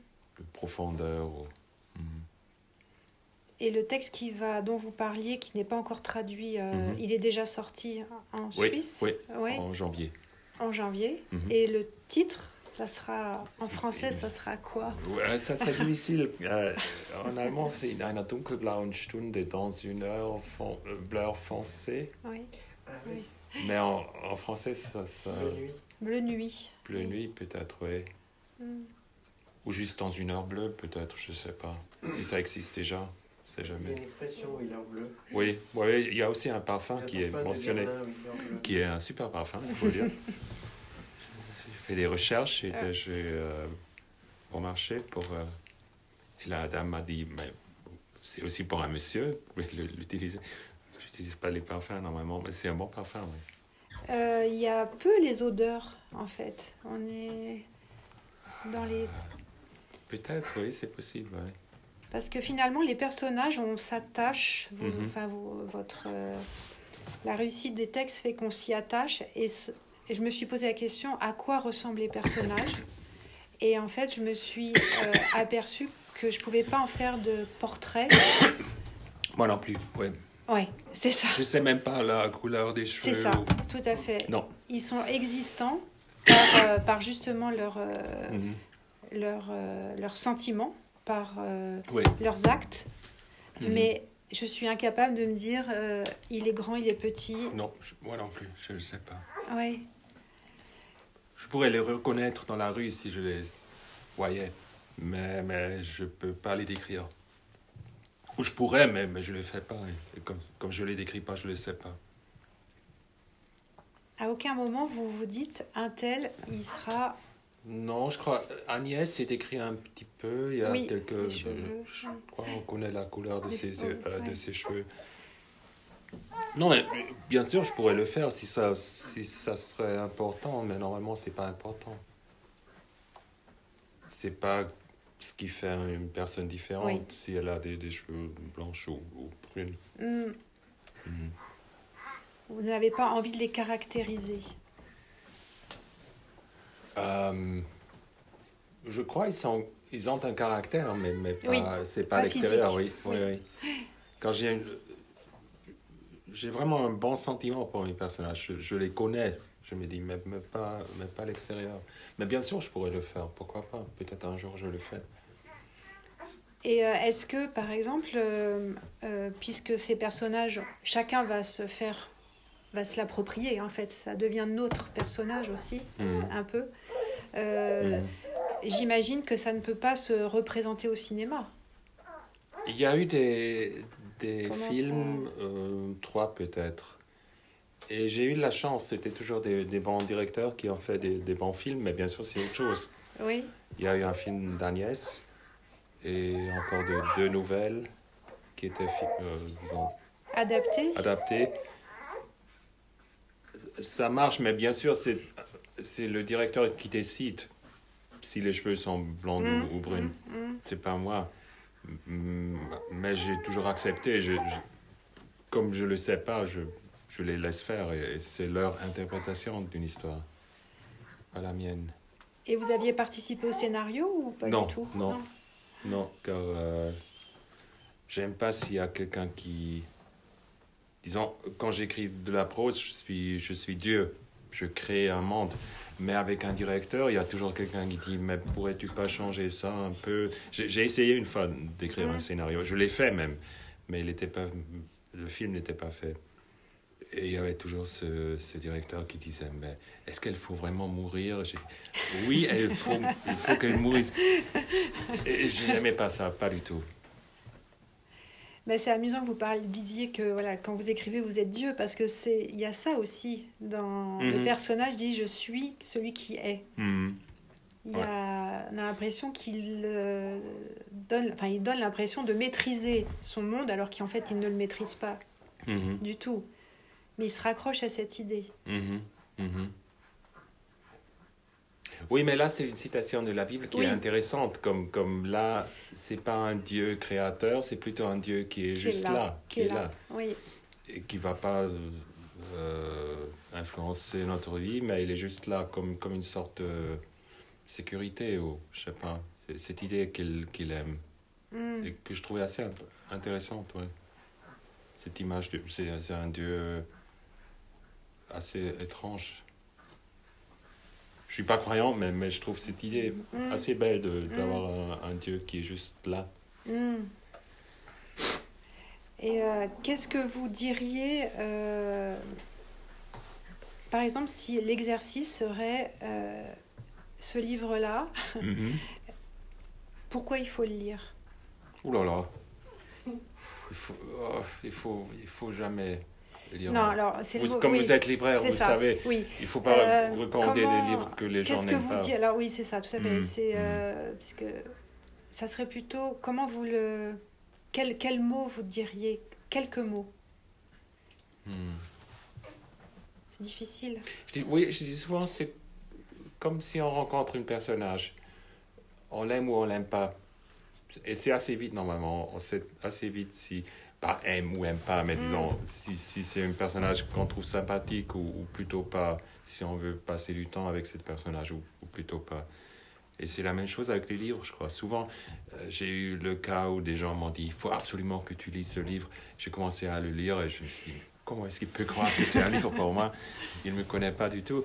profondeur. Mm. Et le texte qui va, dont vous parliez, qui n'est pas encore traduit, euh, mm-hmm. il est déjà sorti en Suisse Oui, en janvier. En janvier. Mm-hmm. Et le titre? Ça sera, en français, ça sera quoi? Ouais, Ça serait difficile. Euh, en allemand, c'est in einer dunkelblauen Stunde dans une heure fon euh, bleu foncé. Oui. Ah oui. Mais en, en français, ça. ça... Bleu nuit. Bleu nuit. Bleu nuit, peut-être, oui. Mm. Ou juste dans une heure bleue, peut-être, je sais pas. Si ça existe déjà, c'est Il y a jamais. une expression, oui, l'heure bleue. Oui, oui, il y a aussi un parfum qui est mentionné, Berlin, oui, qui est un super parfum, il faut dire. Fait des recherches et Ah. j'ai euh, remarché pour. euh, et la dame m'a dit, mais c'est aussi pour un monsieur, vous pouvez l'utiliser. Je n'utilise pas les parfums normalement, mais c'est un bon parfum, oui. Euh, Il y a peu les odeurs, en fait. On est dans les... Peut-être, oui, c'est possible. oui. Parce que finalement, les personnages, on s'attache. Mhm. Enfin, vous- votre... euh, La réussite des textes fait qu'on s'y attache. Et, ce- et je me suis posé la question, à quoi ressemblent les personnages? Et en fait, je me suis euh, aperçue que je pouvais pas en faire de portrait. Moi non plus, oui. Ouais, c'est ça. Je sais même pas la couleur des cheveux. C'est ça, ou- tout à fait. Non. Ils sont existants par, euh, par justement leur, euh, Mhm. leur, euh, leurs sentiments, par Oui. leurs actes. Mhm. Mais je suis incapable de me dire il est grand, il est petit. Non, je- moi non plus, je ne sais pas. Ouais. Je pourrais les reconnaître dans la rue si je les voyais, mais, mais je ne peux pas les décrire. Ou je pourrais, mais, mais je ne le fais pas. Et comme, comme je ne les décris pas, je ne le sais pas. À aucun moment vous vous dites un tel, il sera. Non, je crois. Agnès s'est écrit un petit peu. Il y a Oui, quelques. les cheveux. Je crois qu'on connaît la couleur de, Les ses, cheveux, euh, de ouais. ses cheveux. Non, mais bien sûr, je pourrais le faire si ça, si ça serait important, mais normalement, c'est pas important. C'est pas ce qui fait une personne différente Oui. si elle a des, des cheveux blanches ou, ou brunes. Hmm, Mhm. vous n'avez pas envie de les caractériser? Euh, je crois qu'ils sont, ils ont un caractère, mais, mais pas, Oui, c'est pas, pas à l'extérieur, oui, oui, oui. Quand j'ai une- j'ai vraiment un bon sentiment pour mes personnages, je, je les connais, je me dis, mais, mais pas, mais pas à l'extérieur. Mais bien sûr, je pourrais le faire, pourquoi pas? Peut-être un jour je le fais. Et euh, est-ce que, par exemple, euh, euh, puisque ces personnages, chacun va se faire, va se l'approprier, en fait, ça devient notre personnage aussi, Mhm. un peu. Mhm. J'imagine que ça ne peut pas se représenter au cinéma. Il y a eu des, des Comment films, euh, trois peut-être. Et j'ai eu de la chance, c'était toujours des, des bons directeurs qui ont fait des, des bons films, mais bien sûr c'est autre chose. Oui. Il y a eu un film d'Agnès et encore de, deux nouvelles qui étaient euh, disons, Adapté. adaptées. Ça marche, mais bien sûr c'est c'est le directeur qui décide si les cheveux sont blonds Mm, ou, ou bruns. mm, mm. C'est pas moi. Mm, Mais j'ai toujours accepté. Je, je- comme je le sais pas, je, je les laisse faire et, et c'est leur interprétation d'une histoire, pas la mienne. Et vous aviez participé au scénario ou pas Non, du tout non. Non, car euh, j'aime pas s'il y a quelqu'un qui. Disons, quand j'écris de la prose, je suis, je suis Dieu. Je crée un monde. Mais avec un directeur, il y a toujours quelqu'un qui dit Mais pourrais-tu pas changer ça un peu? J'ai essayé une fois d'écrire un Mhm. scénario. Je l'ai fait même. Mais il était pas, le film n'était pas fait. Et il y avait toujours ce, ce directeur qui disait Mais est-ce qu'elle faut vraiment mourir? Oui, il faut, il faut qu'elle mourisse. Et je n'aimais pas ça, pas du tout. Mais c'est amusant que vous parliez, disiez que voilà, quand vous écrivez, vous êtes Dieu, parce que c'est il y a ça aussi dans le Mhm. personnage dit je suis celui qui est. Mhm. Il Ouais. a, on a l'impression qu'il euh, donne, enfin il donne l'impression de maîtriser son monde alors qu'en fait il ne le maîtrise pas Mhm. du tout. Mais il se raccroche à cette idée. Oui, mais là, c'est une citation de la Bible qui Oui. est intéressante. Comme, comme là, c'est pas un Dieu créateur, c'est plutôt un Dieu qui est Qui juste est là, là, qui est là, Oui. et qui va pas euh, influencer notre vie, mais il est juste là comme, comme une sorte de sécurité, ou je sais pas, cette idée qu'il qu'il aime. Mm. et que je trouvais assez int- intéressante, ouais. Cette image, c'est un dieu assez étrange. Suis pas croyant, mais, mais je trouve cette idée Mm. assez belle de- d'avoir un, un Dieu qui est juste là. Mm. Et euh, qu'est-ce que vous diriez, euh, par exemple, si l'exercice serait euh, ce livre-là, Mhm. pourquoi il faut le lire? Ouh là là. Il faut, oh, il faut, il faut jamais lire. Non, alors c'est le Vous- mot- comme oui, vous êtes libraire, vous ça. savez, Oui. il faut pas Euh, recommander comment- des livres que les gens Qu'est-ce que n'aiment vous pas. dites Alors oui, c'est ça, tout à fait. Mm, C'est mm. euh, parce que ça serait plutôt comment vous le quel quel mot vous diriez Quelques mots? Hmm. C'est difficile. Je dis, oui, je dis souvent, c'est comme si on rencontre un personnage. On l'aime ou on l'aime pas. Et c'est assez vite, normalement. On sait assez vite si, pas aime ou aime pas, mais Mm. disons, si, si c'est un personnage qu'on trouve sympathique ou, ou plutôt pas, si on veut passer du temps avec ce personnage ou, ou plutôt pas. Et c'est la même chose avec les livres, je crois. Souvent, euh, j'ai eu le cas où des gens m'ont dit, il faut absolument que tu lises ce livre. J'ai commencé à le lire et je me suis dit, comment est-ce qu'il peut croire que c'est un livre pour moi? Il ne me connaît pas du tout.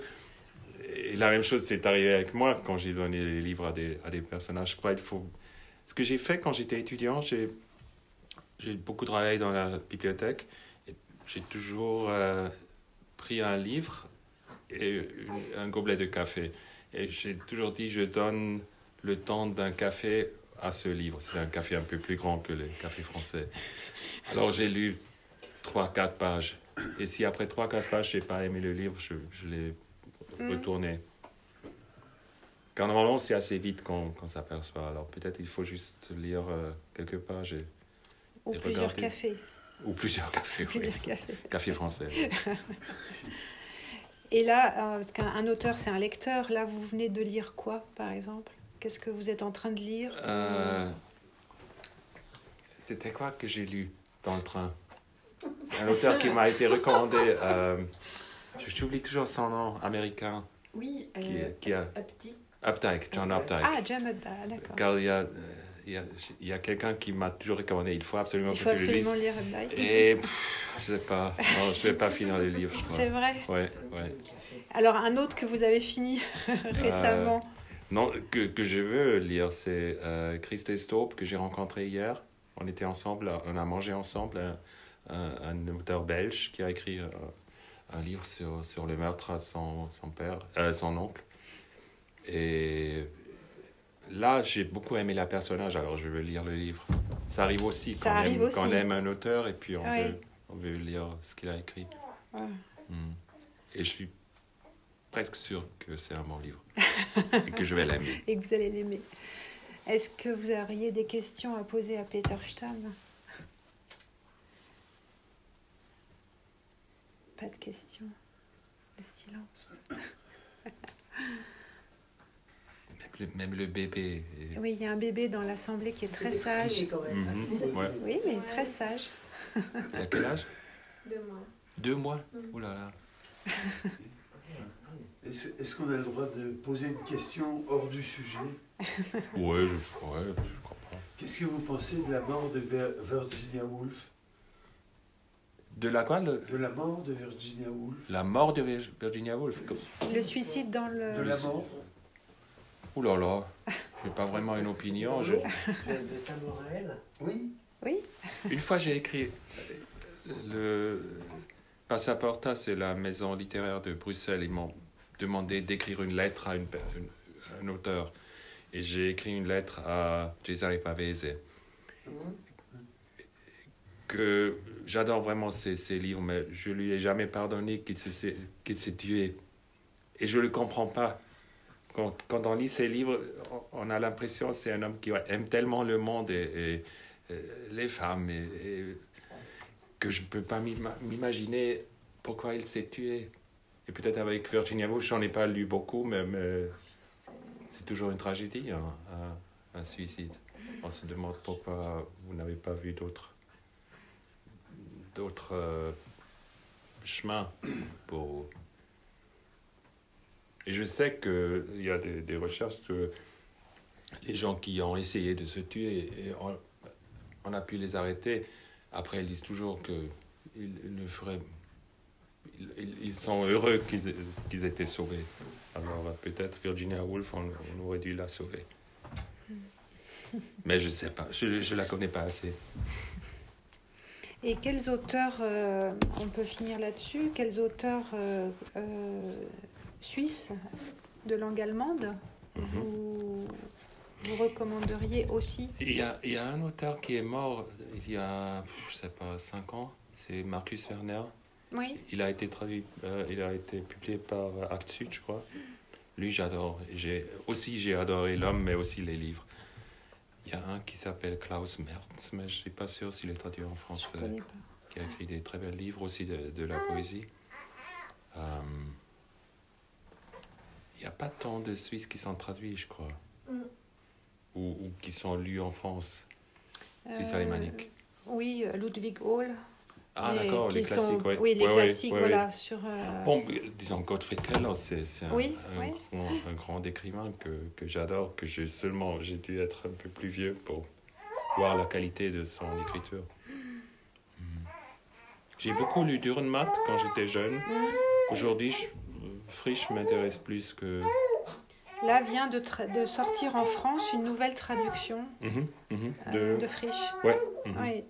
Et la même chose s'est arrivé avec moi quand j'ai donné les livres à des, à des personnages. Je crois qu'il faut... Ce que j'ai fait quand j'étais étudiant, j'ai, j'ai beaucoup travaillé dans la bibliothèque. J'ai toujours euh, pris un livre et une- un gobelet de café. Et j'ai toujours dit, je donne le temps d'un café à ce livre. C'est un café un peu plus grand que les cafés français. Alors j'ai lu 3-4 pages. Et si après 3-4 pages, je n'ai pas aimé le livre, je, je l'ai Mm. retourné. Car normalement, c'est assez vite qu'on s'aperçoit. Alors peut-être il faut juste lire euh, quelques pages et- Ou Et plusieurs cafés. ou plusieurs cafés. oui. Plusieurs cafés. Café français. Et là, euh, parce qu'un un auteur, c'est un lecteur. Là, vous venez de lire quoi, par exemple? Qu'est-ce que vous êtes en train de lire? Euh, C'était quoi que j'ai lu dans le train? C'est un auteur qui m'a été recommandé. euh, je- J'oublie toujours son nom, américain, Oui, qui, euh, qui a Updike. Updike, John Updike. Ah, Jamed, ah, d'accord. Car il y a, euh, il y a, quelqu'un qui m'a toujours recommandé, il faut absolument Il que faut tu le lises. absolument lire. Et pff, je sais pas, non, je vais pas finir le livre, je crois. C'est vrai. Ouais, ouais. Alors, un autre que vous avez fini récemment. Non, que, que je veux lire, c'est euh, Christ que j'ai rencontré hier. On était ensemble, on a mangé ensemble, un auteur belge qui a écrit euh, un livre sur, sur le meurtre à son, son père, euh, son oncle. Et là, j'ai beaucoup aimé la personnage, alors je veux lire le livre. Ça arrive aussi, Ça quand, on arrive aime, aussi. quand on aime un auteur et puis on, Ouais. veut, on veut lire ce qu'il a écrit. Ouais. Mm. Et je suis presque sûr que c'est un bon livre et que je vais l'aimer. et que vous allez l'aimer. Est-ce que vous auriez des questions à poser à Peter Stamm Pas de questions. Le silence. Même le, même le bébé. est- Oui, il y a un bébé dans l'assemblée qui est très sage. quand même. Mhm, ouais. Oui, mais très sage. Il a quel âge? Deux mois. Deux mois? Ouh là là. Est-ce qu'on a le droit de poser une question hors du sujet? Ouais, je, ouais, je comprends. Qu'est-ce que vous pensez de la mort de Ver- Virginia Woolf? De la quoi le- De la mort de Virginia Woolf La mort de Vir- Virginia Woolf. comme- Le suicide dans De le. la mort Ouh là là. Je n'ai pas vraiment une opinion. je- De, de Saint-Morel Oui Une fois, j'ai écrit le Passaporta, c'est la maison littéraire de Bruxelles. Ils m'ont demandé d'écrire une lettre à une un auteur. Et j'ai écrit une lettre à Cesare Pavese. que j'adore vraiment ses, ses livres, mais je lui ai jamais pardonné qu'il s'est qu'il s'est tué. Et je ne le comprends pas. Quand, on lit ses livres, on, a l'impression que c'est un homme qui aime tellement le monde et, les femmes, que je ne peux pas m'ima- m'imaginer pourquoi il s'est tué. Et peut-être avec Virginia Woolf, j'en ai pas lu beaucoup, mais, c'est toujours une tragédie, hein, un, un suicide. On se demande pourquoi vous n'avez pas vu d'autres d'autres euh, chemins pour... Et je sais qu'il y a des, recherches que les gens qui ont essayé de se tuer, et on, a pu les arrêter. Après, ils disent toujours qu'ils ils le feraient... Ils, sont heureux qu'ils aient- qu'ils aient été sauvés. Alors euh, peut-être Virginia Woolf, on, aurait dû la sauver. Mais je ne sais pas, je ne la connais pas assez. Et quels auteurs, euh, on peut finir là-dessus, quels auteurs euh, suisses de langue allemande Mhm. vous, vous recommanderiez aussi Il y, a, il y a un auteur qui est mort il y a, je sais pas, 5 ans, c'est Marcus Werner. Oui. Il a été traduit, euh, il a été publié par Actes Sud, je crois. Lui, j'adore. J'ai aussi j'ai adoré l'homme, mais aussi les livres. Il y a un qui s'appelle Klaus Mertz, mais je suis pas sûr s'il est traduit en français. Qui a écrit des très belles livres aussi de, de la poésie. Euh, n'y a pas tant de Suisses qui sont traduits, je crois, Mm. ou, ou qui sont lus en France. Suisse Euh, alémanique. Oui, Ludwig Hall. Ah, d'accord, les sont- classiques, oui. Oui, les Ouais, ouais, classiques, ouais, voilà. Sur, euh, Bon, euh, disons Gottfried Keller, c'est Oui, un grand écrivain que, que j'adore, que j'ai seulement, j'ai dû être un peu plus vieux pour voir la qualité de son écriture. Mm. J'ai beaucoup lu Dürrenmatt quand j'étais jeune. Mm. Aujourd'hui, je- Frisch m'intéresse plus que... Là vient de, sortir en France une nouvelle traduction Mhm, mhm, euh, de... de Frisch. Ouais. mhm. Oui.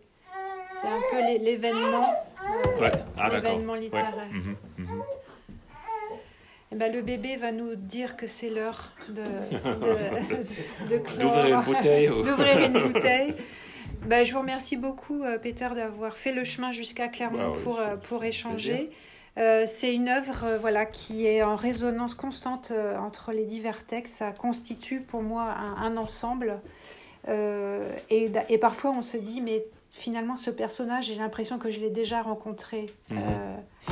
C'est un peu l'é- l'événement euh, Ouais. Ah, Ouais. littéraire. Eh ben, le bébé va nous dire que c'est l'heure de, de, une bouteille ou- D'ouvrir une bouteille. Ben, je vous remercie beaucoup, euh, Peter, d'avoir fait le chemin jusqu'à Clermont Bah oui, pour, euh, pour échanger. Euh, c'est une œuvre euh, voilà, qui est en résonance constante euh, entre les divers textes. Ça constitue pour moi un, un ensemble. Et, parfois, on se dit, mais finalement, ce personnage, j'ai l'impression que je l'ai déjà rencontré Mhm.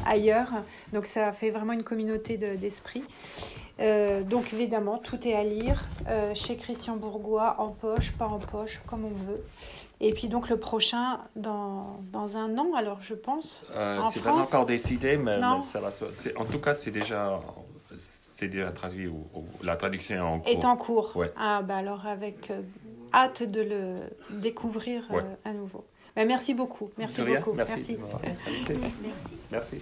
ailleurs. Donc, ça fait vraiment une communauté de- d'esprit. Donc, évidemment, tout est à lire chez Christian Bourgois, en poche, pas en poche, comme on veut. Et puis, donc, le prochain, dans, dans un an, alors, je pense. Euh, c'est France pas encore décidé, mais, ça va En tout cas, c'est déjà, c'est déjà traduit, ou, ou la traduction est en cours. est en cours. Ouais. Ah, bah alors avec euh, hâte de le découvrir euh, à nouveau. Bah, merci beaucoup. Merci beaucoup. Merci. Merci.